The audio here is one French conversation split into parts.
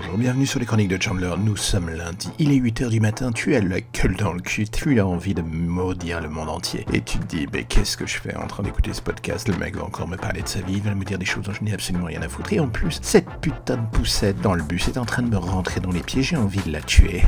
Bonjour, bienvenue sur les chroniques de Chandler. Nous sommes lundi, il est 8h du matin, tu as la gueule dans le cul, tu as envie de maudire le monde entier. Et tu te dis, mais qu'est-ce que je fais en train d'écouter ce podcast? Le mec va encore me parler de sa vie, il va me dire des choses dont je n'ai absolument rien à foutre. Et en plus, cette putain de poussette dans le bus est en train de me rentrer dans les pieds, j'ai envie de la tuer.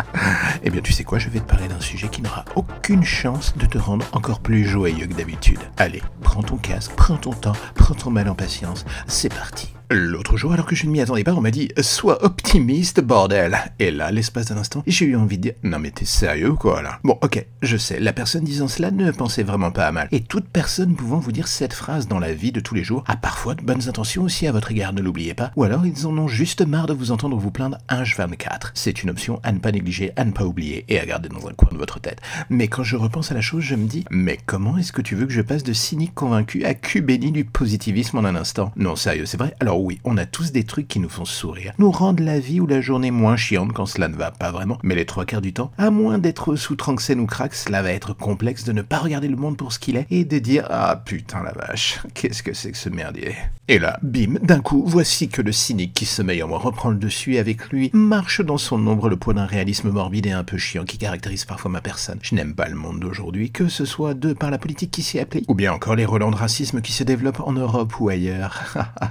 eh bien, tu sais quoi, je vais te parler d'un sujet qui n'aura aucune chance de te rendre encore plus joyeux que d'habitude. Allez, prends ton casque, prends ton temps, prends ton mal en patience, c'est parti. L'autre jour, alors que je ne m'y attendais pas, on m'a dit Sois optimiste, bordel Et là, l'espace d'un instant, j'ai eu envie de dire Non, mais t'es sérieux, quoi, là Bon, ok, je sais, la personne disant cela ne pensait vraiment pas à mal. Et toute personne pouvant vous dire cette phrase dans la vie de tous les jours a parfois de bonnes intentions aussi à votre égard, ne l'oubliez pas. Ou alors, ils en ont juste marre de vous entendre vous plaindre un 24 C'est une option à ne pas négliger, à ne pas oublier et à garder dans un coin de votre tête. Mais quand je repense à la chose, je me dis Mais comment est-ce que tu veux que je passe de cynique convaincu à cul béni du positivisme en un instant? Non, sérieux, c'est vrai Alors oui, on a tous des trucs qui nous font sourire, nous rendent la vie ou la journée moins chiante quand cela ne va pas vraiment, mais les trois quarts du temps, à moins d'être sous Tranxène ou crack, cela va être complexe de ne pas regarder le monde pour ce qu'il est et de dire Ah putain la vache, qu'est-ce que c'est que ce merdier? Et là, bim, d'un coup, voici que le cynique qui sommeille en moi reprend le dessus avec lui marche dans son ombre le poids d'un réalisme morbide et un peu chiant qui caractérise parfois ma personne. Je n'aime pas le monde d'aujourd'hui, que ce soit de par la politique qui s'y applique, ou bien encore les relents de racisme qui se développent en Europe ou ailleurs.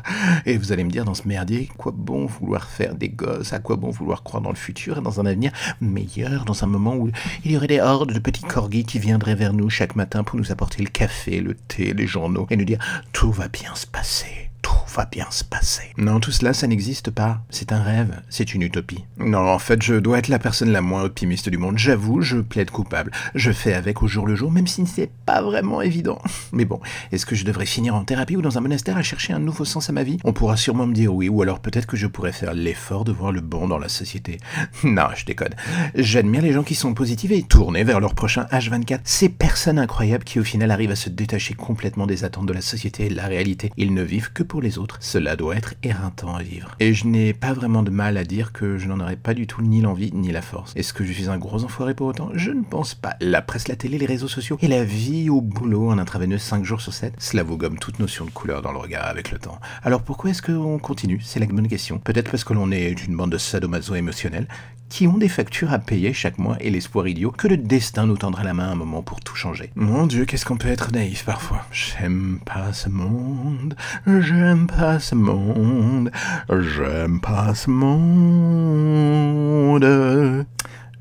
vous allez me dire dans ce merdier, quoi bon vouloir faire des gosses, à quoi bon vouloir croire dans le futur et dans un avenir meilleur, dans un moment où il y aurait des hordes de petits corgis qui viendraient vers nous chaque matin pour nous apporter le café, le thé, les journaux et nous dire tout va bien se passer tout va bien se passer. Non, tout cela, ça n'existe pas. C'est un rêve, c'est une utopie. Non, en fait, je dois être la personne la moins optimiste du monde. J'avoue, je plaide coupable. Je fais avec au jour le jour, même si c'est pas vraiment évident. Mais bon, est-ce que je devrais finir en thérapie ou dans un monastère à chercher un nouveau sens à ma vie? On pourra sûrement me dire oui, ou alors peut-être que je pourrais faire l'effort de voir le bon dans la société. Non, je déconne. J'admire les gens qui sont positifs et tournés vers leur prochain H24. Ces personnes incroyables qui au final arrivent à se détacher complètement des attentes de la société et de la réalité. Ils ne vivent que pour les autres. Cela doit être éreintant à vivre. Et je n'ai pas vraiment de mal à dire que je n'en aurais pas du tout ni l'envie ni la force. Est-ce que je suis un gros enfoiré pour autant? Je ne pense pas. La presse, la télé, les réseaux sociaux et la vie au boulot en intraveineuse 5 jours sur 7, cela vous gomme toute notion de couleur dans le regard avec le temps. Alors pourquoi est-ce qu'on continue? C'est la bonne question. Peut-être parce que l'on est une bande de sadomaso émotionnels qui ont des factures à payer chaque mois et l'espoir idiot que le destin nous tendra la main un moment pour tout changer. Mon Dieu, qu'est-ce qu'on peut être naïf parfois? J'aime pas ce monde, j'aime pas ce monde, j'aime pas ce monde.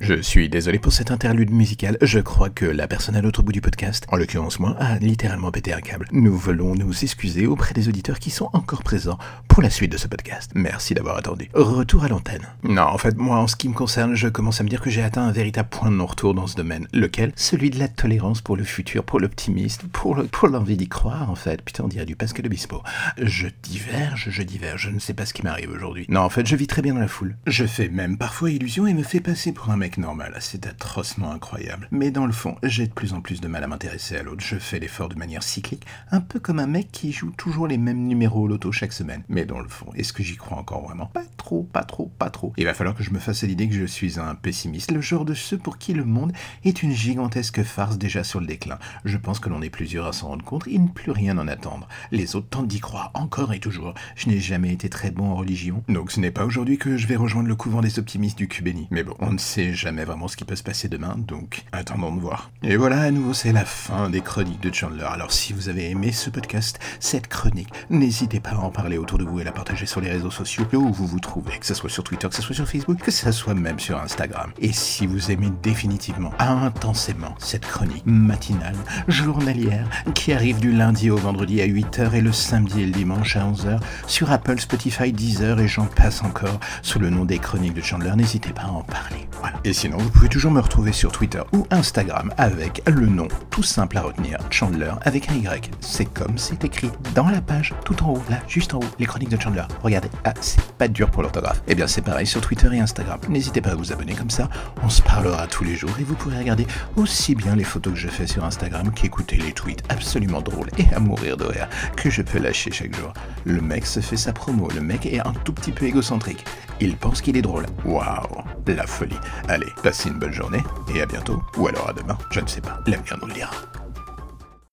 Je suis désolé pour cette interlude musicale. Je crois que la personne à l'autre bout du podcast, en l'occurrence moi, a littéralement pété un câble. Nous voulons nous excuser auprès des auditeurs qui sont encore présents pour la suite de ce podcast. Merci d'avoir attendu. Retour à l'antenne. Non, en fait, moi, en ce qui me concerne, je commence à me dire que j'ai atteint un véritable point de non-retour dans ce domaine. Lequel? Celui de la tolérance pour le futur, pour l'optimisme, pour le, pour l'envie d'y croire, en fait. Putain, on dirait du Pascal Obispo. Je diverge, je diverge, je ne sais pas ce qui m'arrive aujourd'hui. Non, en fait, je vis très bien dans la foule. Je fais même parfois illusion et me fais passer pour un mec normal, c'est atrocement incroyable. Mais dans le fond, j'ai de plus en plus de mal à m'intéresser à l'autre. Je fais l'effort de manière cyclique, un peu comme un mec qui joue toujours les mêmes numéros au loto chaque semaine. Mais dans le fond, est-ce que j'y crois encore vraiment? Pas trop, pas trop, pas trop. Il va falloir que je me fasse l'idée que je suis un pessimiste, le genre de ceux pour qui le monde est une gigantesque farce déjà sur le déclin. Je pense que l'on est plusieurs à s'en rendre compte, il ne plus rien en attendre. Les autres tentent d'y croire encore et toujours. Je n'ai jamais été très bon en religion, donc ce n'est pas aujourd'hui que je vais rejoindre le couvent des optimistes du Cubéni. Mais bon, on ne sait jamais vraiment ce qui peut se passer demain, donc attendons de voir. Et voilà, à nouveau, c'est la fin des chroniques de Chandler. Alors si vous avez aimé ce podcast, cette chronique, n'hésitez pas à en parler autour de vous et la partager sur les réseaux sociaux où vous vous trouvez, que ce soit sur Twitter, que ce soit sur Facebook, que ce soit même sur Instagram. Et si vous aimez définitivement, intensément, cette chronique matinale, journalière, qui arrive du lundi au vendredi à 8h et le samedi et le dimanche à 11h, sur Apple, Spotify, Deezer et j'en passe encore, sous le nom des chroniques de Chandler, n'hésitez pas à en parler. Et sinon, vous pouvez toujours me retrouver sur Twitter ou Instagram avec le nom tout simple à retenir, Chandler avec un Y. C'est comme c'est écrit dans la page, tout en haut, là, juste en haut, les chroniques de Chandler. Regardez, ah, c'est pas dur pour l'orthographe. Eh bien, c'est pareil sur Twitter et Instagram. N'hésitez pas à vous abonner comme ça, on se parlera tous les jours et vous pourrez regarder aussi bien les photos que je fais sur Instagram qu'écouter les tweets absolument drôles et à mourir de rire que je peux lâcher chaque jour. Le mec se fait sa promo, le mec est un tout petit peu égocentrique. Il pense qu'il est drôle. Waouh, la folie. Allez, passez une bonne journée et à bientôt. Ou alors à demain, je ne sais pas. L'avenir nous le dira.